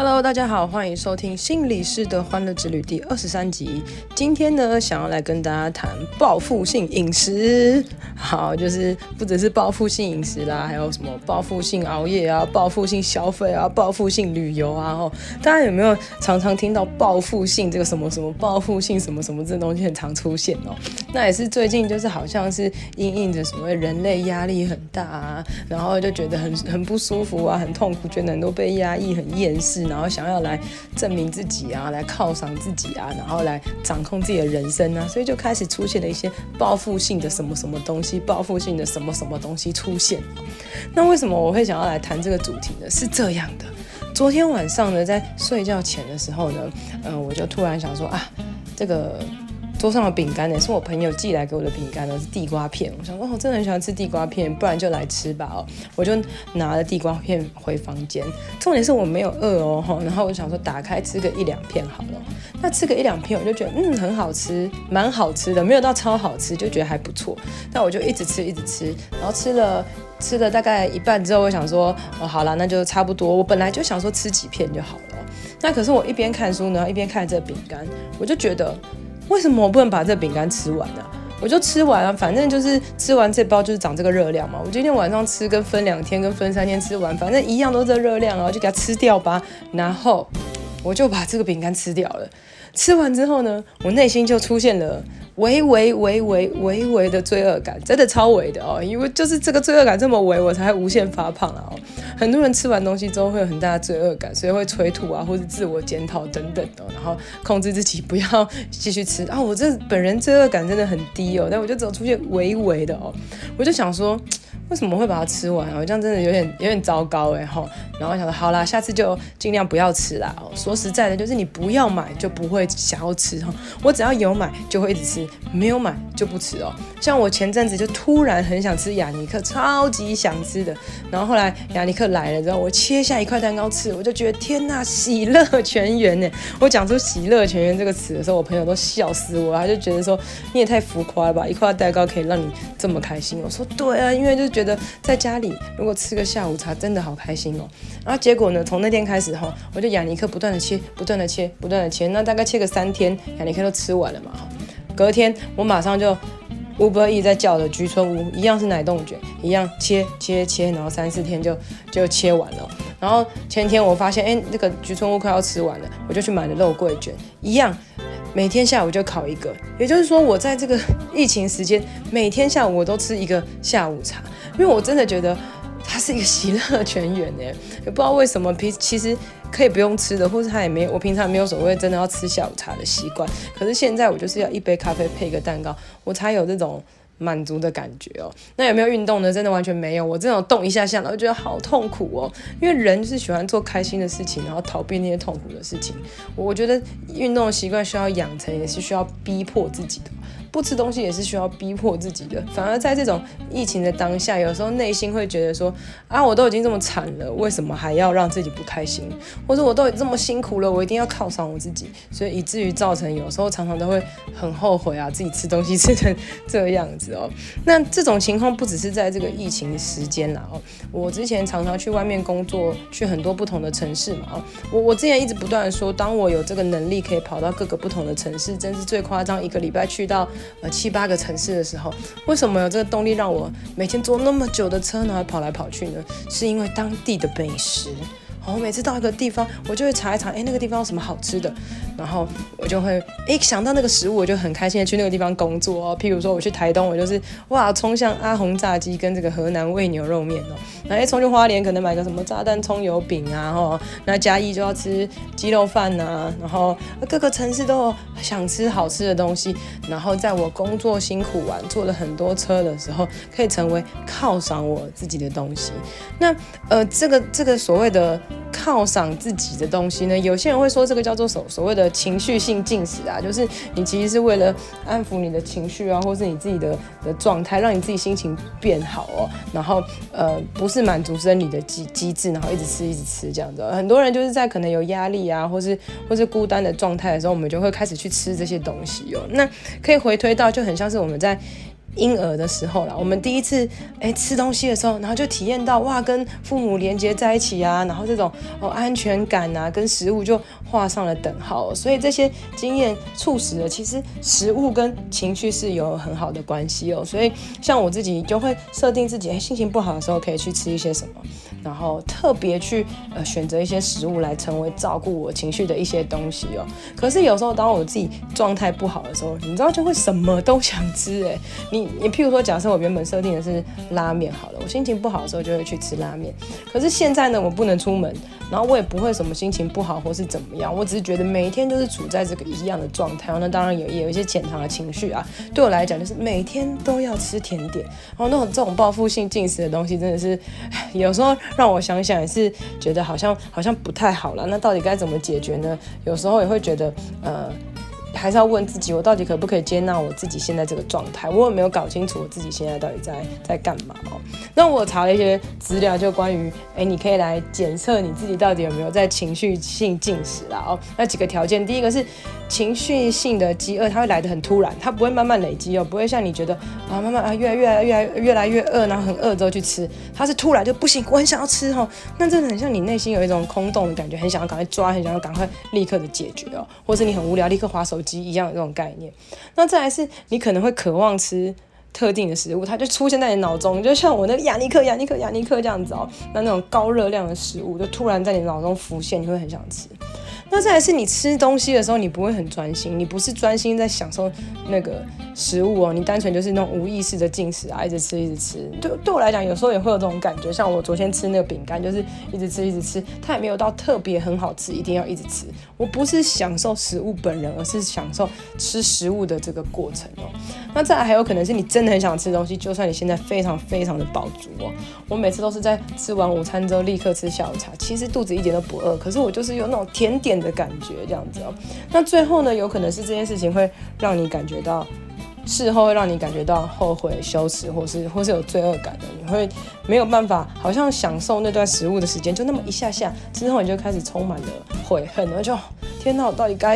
Hello，大家好，欢迎收听心理师的欢乐之旅第二十三集。今天呢，想要来跟大家谈报复性饮食。好，就是不只是报复性饮食啦，还有什么报复性熬夜啊，报复性消费啊，报复性旅游啊。哦，大家有没有常常听到报复性这个什么什么报复性什么什么这东西很常出现哦？那也是最近就是好像是因应着所谓人类压力很大啊，然后就觉得很很不舒服啊，很痛苦，觉得很多被压抑，很厌世。然后想要来证明自己啊，来犒赏自己啊，然后来掌控自己的人生啊，所以就开始出现了一些报复性的什么什么东西，报复性的什么什么东西出现。那为什么我会想要来谈这个主题呢？是这样的，昨天晚上呢，在睡觉前的时候呢，呃，我就突然想说啊，这个。桌上的饼干呢，是我朋友寄来给我的饼干呢，是地瓜片。我想说，我真的很喜欢吃地瓜片，不然就来吃吧哦。我就拿了地瓜片回房间。重点是我没有饿哦，然后我想说，打开吃个一两片好了。那吃个一两片，我就觉得嗯很好吃，蛮好吃的，没有到超好吃，就觉得还不错。那我就一直吃，一直吃，然后吃了吃了大概一半之后，我想说，哦好了，那就差不多。我本来就想说吃几片就好了。那可是我一边看书呢，一边看这饼干，我就觉得。为什么我不能把这饼干吃完呢？我就吃完啊，反正就是吃完这包就是长这个热量嘛。我今天晚上吃跟分两天跟分三天吃完，反正一样都是热量，啊就给它吃掉吧。然后我就把这个饼干吃掉了。吃完之后呢，我内心就出现了。微微微微微微的罪恶感，真的超微的哦，因为就是这个罪恶感这么微，我才会无限发胖啊哦。很多人吃完东西之后会有很大的罪恶感，所以会催吐啊，或者自我检讨等等的，然后控制自己不要继续吃啊。我这本人罪恶感真的很低哦，但我就只有出现微微的哦，我就想说。为什么会把它吃完？我这样真的有点有点糟糕哎吼。然后我想说，好啦，下次就尽量不要吃啦。说实在的，就是你不要买就不会想要吃哈。我只要有买就会一直吃，没有买就不吃哦。像我前阵子就突然很想吃雅尼克，超级想吃的。然后后来雅尼克来了之后，我切下一块蛋糕吃，我就觉得天呐，喜乐全员呢。我讲出喜乐全员这个词的时候，我朋友都笑死我，他就觉得说你也太浮夸了吧，一块蛋糕可以让你这么开心。我说对啊，因为就是。觉得在家里如果吃个下午茶真的好开心哦，然后结果呢，从那天开始哈，我就雅尼克不断的切，不断的切，不断的切，那大概切个三天，雅尼克都吃完了嘛哈。隔天我马上就 Uber Eats 在叫的橘村屋，一样是奶冻卷，一样切切切，然后三四天就就切完了。然后前天我发现，哎，那个橘村屋快要吃完了，我就去买了肉桂卷，一样。每天下午就烤一个，也就是说，我在这个 疫情时间，每天下午我都吃一个下午茶，因为我真的觉得它是一个喜乐全圆诶，也不知道为什么平其实可以不用吃的，或是它也没我平常没有所谓真的要吃下午茶的习惯，可是现在我就是要一杯咖啡配一个蛋糕，我才有这种。满足的感觉哦，那有没有运动呢？真的完全没有。我这种动一下下，然后觉得好痛苦哦。因为人就是喜欢做开心的事情，然后逃避那些痛苦的事情。我觉得运动习惯需要养成，也是需要逼迫自己的。不吃东西也是需要逼迫自己的。反而在这种疫情的当下，有时候内心会觉得说：啊，我都已经这么惨了，为什么还要让自己不开心？或者我都这么辛苦了，我一定要犒赏我自己。所以以至于造成有时候常常都会很后悔啊，自己吃东西吃成这样子。哦，那这种情况不只是在这个疫情时间啦哦，我之前常常去外面工作，去很多不同的城市嘛哦，我我之前一直不断说，当我有这个能力可以跑到各个不同的城市，真是最夸张，一个礼拜去到呃七八个城市的时候，为什么有这个动力让我每天坐那么久的车呢，还跑来跑去呢？是因为当地的美食。我每次到一个地方，我就会查一查，哎，那个地方有什么好吃的，然后我就会，一，想到那个食物，我就很开心的去那个地方工作哦。譬如说我去台东，我就是哇，冲向阿鸿炸鸡跟这个河南味牛肉面哦。那一冲去花莲，可能买个什么炸弹葱油饼啊，哦，那嘉义就要吃鸡肉饭呐，然后各个城市都有想吃好吃的东西，然后在我工作辛苦完，坐了很多车的时候，可以成为犒赏我自己的东西。那呃，这个这个所谓的。犒赏自己的东西呢？有些人会说这个叫做所所谓的情绪性进食啊，就是你其实是为了安抚你的情绪啊，或是你自己的的状态，让你自己心情变好哦。然后呃，不是满足生理的机机制，然后一直吃一直吃这样子。很多人就是在可能有压力啊，或是或是孤单的状态的时候，我们就会开始去吃这些东西哦。那可以回推到就很像是我们在。婴儿的时候啦，我们第一次哎吃东西的时候，然后就体验到哇，跟父母连接在一起啊，然后这种哦安全感啊，跟食物就画上了等号。所以这些经验促使了，其实食物跟情绪是有很好的关系哦。所以像我自己就会设定自己，哎，心情不好的时候可以去吃一些什么，然后特别去呃选择一些食物来成为照顾我情绪的一些东西哦。可是有时候当我自己状态不好的时候，你知道就会什么都想吃哎，你。你譬如说，假设我原本设定的是拉面好了，我心情不好的时候就会去吃拉面。可是现在呢，我不能出门，然后我也不会什么心情不好或是怎么样，我只是觉得每一天都是处在这个一样的状态。那当然有也有一些潜藏的情绪啊。对我来讲，就是每天都要吃甜点，然后那种这种报复性进食的东西，真的是 有时候让我想想也是觉得好像好像不太好了。那到底该怎么解决呢？有时候也会觉得呃。还是要问自己，我到底可不可以接纳我自己现在这个状态？我有没有搞清楚我自己现在到底在在干嘛哦？那我查了一些资料，就关于，哎，你可以来检测你自己到底有没有在情绪性进食啦哦。那几个条件，第一个是情绪性的饥饿，它会来得很突然，它不会慢慢累积哦，不会像你觉得啊，慢慢啊，越来越来越来越来越饿，然后很饿之后去吃，它是突然就不行，我很想要吃哦。那真的很像你内心有一种空洞的感觉，很想要赶快抓，很想要赶快立刻的解决哦，或是你很无聊，立刻划手机。一样的这种概念，那再来是你可能会渴望吃特定的食物，它就出现在你脑中，就像我那个亚尼克、亚尼克、亚尼克这样子哦，那那种高热量的食物就突然在你脑中浮现，你会很想吃。那再来是你吃东西的时候，你不会很专心，你不是专心在享受那个食物哦，你单纯就是那种无意识的进食啊，一直吃一直吃。对对我来讲，有时候也会有这种感觉，像我昨天吃那个饼干，就是一直吃一直吃，它也没有到特别很好吃，一定要一直吃。我不是享受食物本人，而是享受吃食物的这个过程哦。那再来还有可能是你真的很想吃东西，就算你现在非常非常的饱足哦，我每次都是在吃完午餐之后立刻吃下午茶，其实肚子一点都不饿，可是我就是有那种甜点的感觉这样子哦。那最后呢，有可能是这件事情会让你感觉到。事后会让你感觉到后悔、羞耻，或是或是有罪恶感的，你会没有办法，好像享受那段食物的时间就那么一下下，之后你就开始充满了悔恨，然后就天哪，我到底该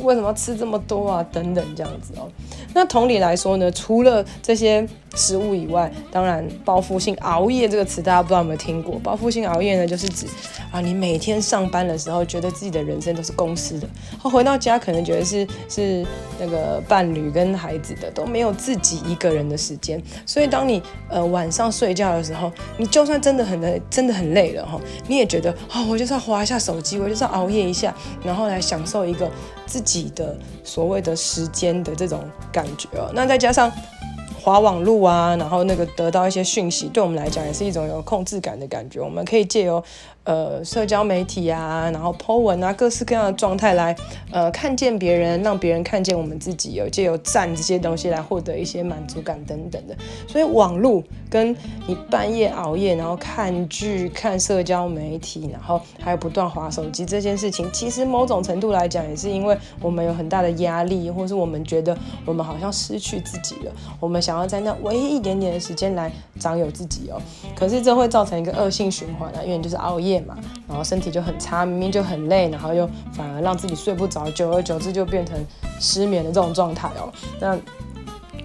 为什么要吃这么多啊？等等这样子哦。那同理来说呢，除了这些。食物以外，当然报复性熬夜这个词大家不知道有没有听过？报复性熬夜呢，就是指啊，你每天上班的时候觉得自己的人生都是公司的，后回到家可能觉得是是那个伴侣跟孩子的，都没有自己一个人的时间。所以当你呃晚上睡觉的时候，你就算真的很累，真的很累了哈，你也觉得啊、哦，我就是要划一下手机，我就是要熬夜一下，然后来享受一个自己的所谓的时间的这种感觉哦。那再加上。划网路啊，然后那个得到一些讯息，对我们来讲也是一种有控制感的感觉。我们可以借由呃，社交媒体啊，然后 po 文啊，各式各样的状态来，呃，看见别人，让别人看见我们自己，有借由赞这些东西来获得一些满足感等等的。所以网络跟你半夜熬夜，然后看剧、看社交媒体，然后还有不断划手机这件事情，其实某种程度来讲，也是因为我们有很大的压力，或是我们觉得我们好像失去自己了，我们想要在那唯一一点点的时间来长有自己哦。可是这会造成一个恶性循环啊，因为你就是熬夜。嘛，然后身体就很差，明明就很累，然后又反而让自己睡不着，久而久之就变成失眠的这种状态哦。那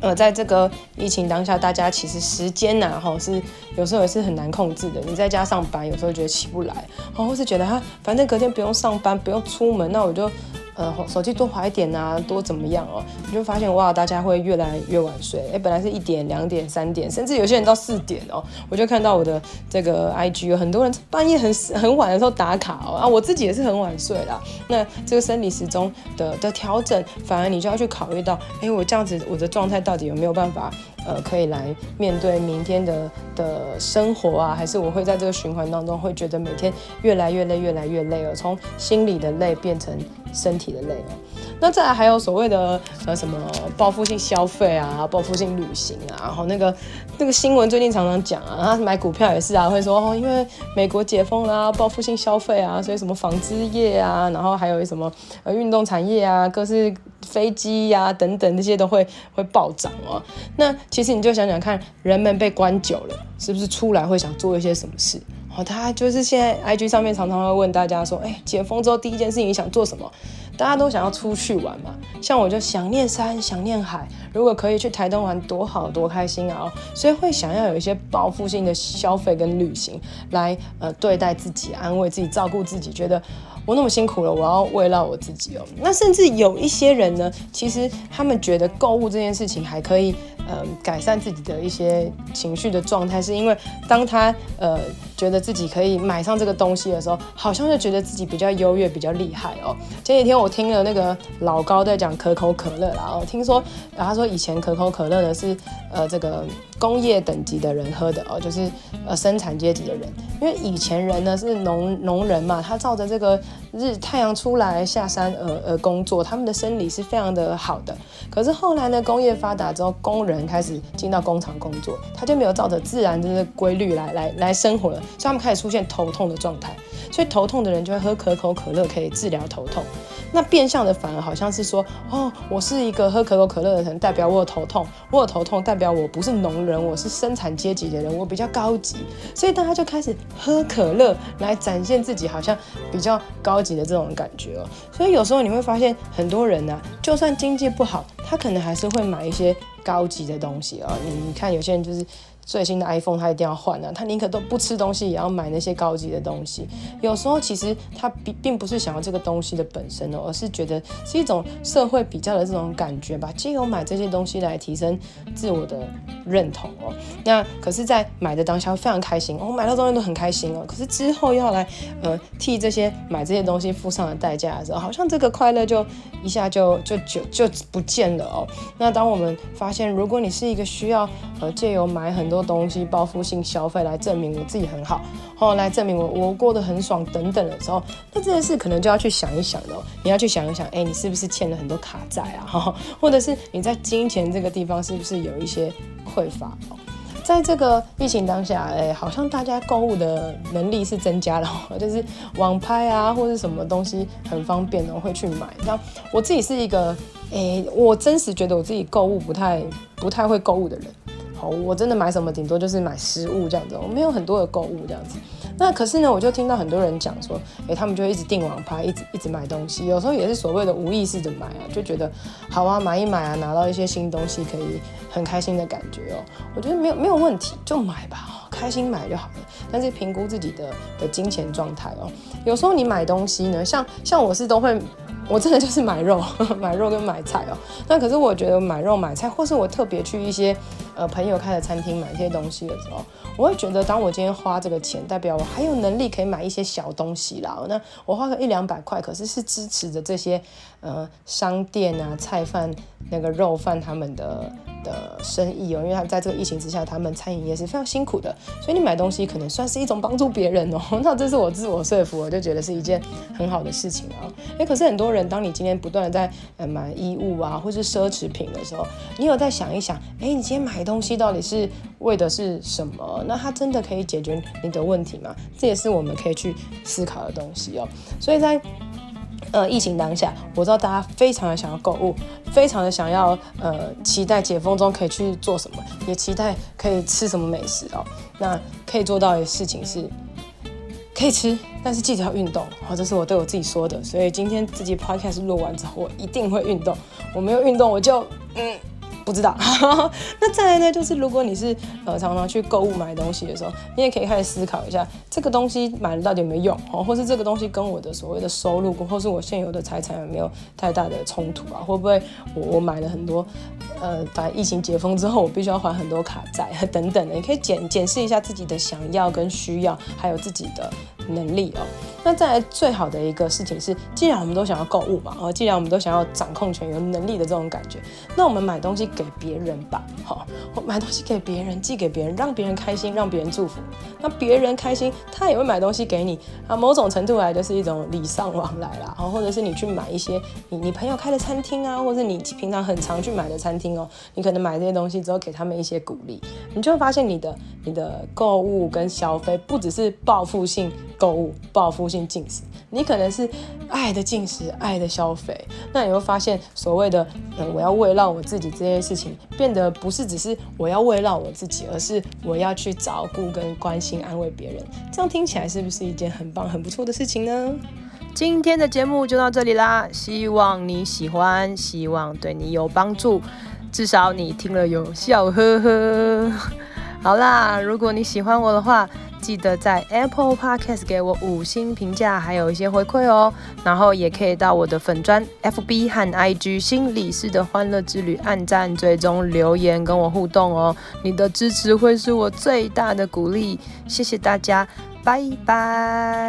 呃，在这个疫情当下，大家其实时间呐、啊，哈，是有时候也是很难控制的。你在家上班，有时候觉得起不来，哦，或是觉得哈，反正隔天不用上班，不用出门，那我就。呃，手机多滑一点啊，多怎么样哦？你就发现哇，大家会越来越晚睡。哎，本来是一点、两点、三点，甚至有些人到四点哦。我就看到我的这个 IG 有很多人半夜很很晚的时候打卡哦。啊，我自己也是很晚睡啦。那这个生理时钟的的调整，反而你就要去考虑到，哎，我这样子我的状态到底有没有办法？呃，可以来面对明天的的生活啊，还是我会在这个循环当中会觉得每天越来越累，越来越累了，从心里的累变成身体的累了。那再来还有所谓的呃什么报复性消费啊，报复性旅行啊，然后那个那个新闻最近常常讲啊，他买股票也是啊，会说哦，因为美国解封啦、啊，报复性消费啊，所以什么纺织业啊，然后还有什么呃运动产业啊，各式飞机呀、等等这些都会会暴涨哦。那其实你就想想看，人们被关久了，是不是出来会想做一些什么事？哦，他就是现在 IG 上面常常会问大家说，哎，解封之后第一件事情你想做什么？大家都想要出去玩嘛，像我就想念山，想念海，如果可以去台东玩，多好，多开心啊！所以会想要有一些报复性的消费跟旅行，来呃对待自己，安慰自己，照顾自己，觉得。我那么辛苦了，我要慰劳我自己哦。那甚至有一些人呢，其实他们觉得购物这件事情还可以，呃，改善自己的一些情绪的状态，是因为当他呃觉得自己可以买上这个东西的时候，好像就觉得自己比较优越，比较厉害哦。前几天我听了那个老高在讲可口可乐啦，哦听说，然后他说以前可口可乐呢是呃这个工业等级的人喝的哦，就是呃生产阶级的人，因为以前人呢是农农人嘛，他照着这个。日太阳出来下山而而工作，他们的生理是非常的好的。可是后来呢，工业发达之后，工人开始进到工厂工作，他就没有照着自然的规律来来来生活了，所以他们开始出现头痛的状态。所以头痛的人就会喝可口可乐，可以治疗头痛。那变相的反而好像是说，哦，我是一个喝可口可乐的人，代表我有头痛；我有头痛，代表我不是农人，我是生产阶级的人，我比较高级。所以大家就开始喝可乐来展现自己好像比较高高级的这种感觉哦。所以有时候你会发现，很多人呢、就算经济不好，他可能还是会买一些高级的东西啊、哦。你你看，有些人就是。最新的 iPhone 他一定要换啊，他宁可都不吃东西，也要买那些高级的东西。有时候其实他并并不是想要这个东西的本身哦，而是觉得是一种社会比较的这种感觉吧，借由买这些东西来提升自我的认同哦。那可是，在买的当下非常开心，哦、买到东西都很开心哦。可是之后要来呃替这些买这些东西付上的代价的时候，好像这个快乐就一下就就就就不见了哦。那当我们发现，如果你是一个需要呃借由买很多东西报复性消费来证明我自己很好，后来证明我我过得很爽等等的时候，那这件事可能就要去想一想了。你要去想一想，哎，你是不是欠了很多卡债啊？哈，或者是你在金钱这个地方是不是有一些匮乏？在这个疫情当下，哎，好像大家购物的能力是增加了，就是网拍啊，或者什么东西很方便的会去买。那我自己是一个，哎，我真实觉得我自己购物不太不太会购物的人。我真的买什么，顶多就是买食物这样子，我没有很多的购物这样子。那可是呢，我就听到很多人讲说，哎、欸，他们就一直订网拍，一直一直买东西，有时候也是所谓的无意识的买啊，就觉得好啊，买一买啊，拿到一些新东西，可以很开心的感觉哦。我觉得没有没有问题，就买吧，开心买就好了。但是评估自己的的金钱状态哦，有时候你买东西呢，像像我是都会。我真的就是买肉，买肉跟买菜哦。那可是我觉得买肉买菜，或是我特别去一些呃朋友开的餐厅买一些东西的时候，我会觉得，当我今天花这个钱，代表我还有能力可以买一些小东西啦。那我花个一两百块，可是是支持着这些呃商店啊、菜贩那个肉贩他们的。的生意哦，因为他们在这个疫情之下，他们餐饮业是非常辛苦的，所以你买东西可能算是一种帮助别人哦。那这是我自我说服，我就觉得是一件很好的事情啊。诶，可是很多人，当你今天不断的在买衣物啊，或是奢侈品的时候，你有在想一想，诶，你今天买东西到底是为的是什么？那它真的可以解决你的问题吗？这也是我们可以去思考的东西哦。所以在呃，疫情当下，我知道大家非常的想要购物，非常的想要呃，期待解封中可以去做什么，也期待可以吃什么美食哦。那可以做到的事情是，可以吃，但是记得要运动。好，这是我对我自己说的。所以今天自己 podcast 录完之后，我一定会运动。我没有运动，我就嗯。不知道，那再来呢？就是如果你是呃常常去购物买东西的时候，你也可以开始思考一下，这个东西买了到底有没有用哦，或是这个东西跟我的所谓的收入，或是我现有的财产有没有太大的冲突啊？会不会我我买了很多呃，反正疫情解封之后，我必须要还很多卡债 等等的，你可以检检视一下自己的想要跟需要，还有自己的。能力哦。那再来最好的一个事情是，既然我们都想要购物嘛，哦，既然我们都想要掌控权、有能力的这种感觉，那我们买东西给别人吧，好，我买东西给别人，寄给别人，让别人开心，让别人祝福，那别人开心，他也会买东西给你啊。某种程度来就是一种礼尚往来啦，哦，或者是你去买一些你你朋友开的餐厅啊，或者是你平常很常去买的餐厅哦，你可能买这些东西之后给他们一些鼓励，你就会发现你的你的购物跟消费不只是报复性购物，报复性进食，你可能是爱的进食，爱的消费。那你会发现，所谓的嗯，我要慰劳我自己这件事情，变得不是只是我要慰劳我自己，而是我要去照顾跟关心、安慰别人。这样听起来是不是一件很棒、很不错的事情呢？今天的节目就到这里啦，希望你喜欢，希望对你有帮助，至少你听了有笑呵呵。好啦，如果你喜欢我的话，记得在 Apple Podcast 给我五星评价，还有一些回馈哦。然后也可以到我的粉专 FB 和 IG 心理师的欢乐之旅按赞、追踪、留言跟我互动哦。你的支持会是我最大的鼓励，谢谢大家，拜拜。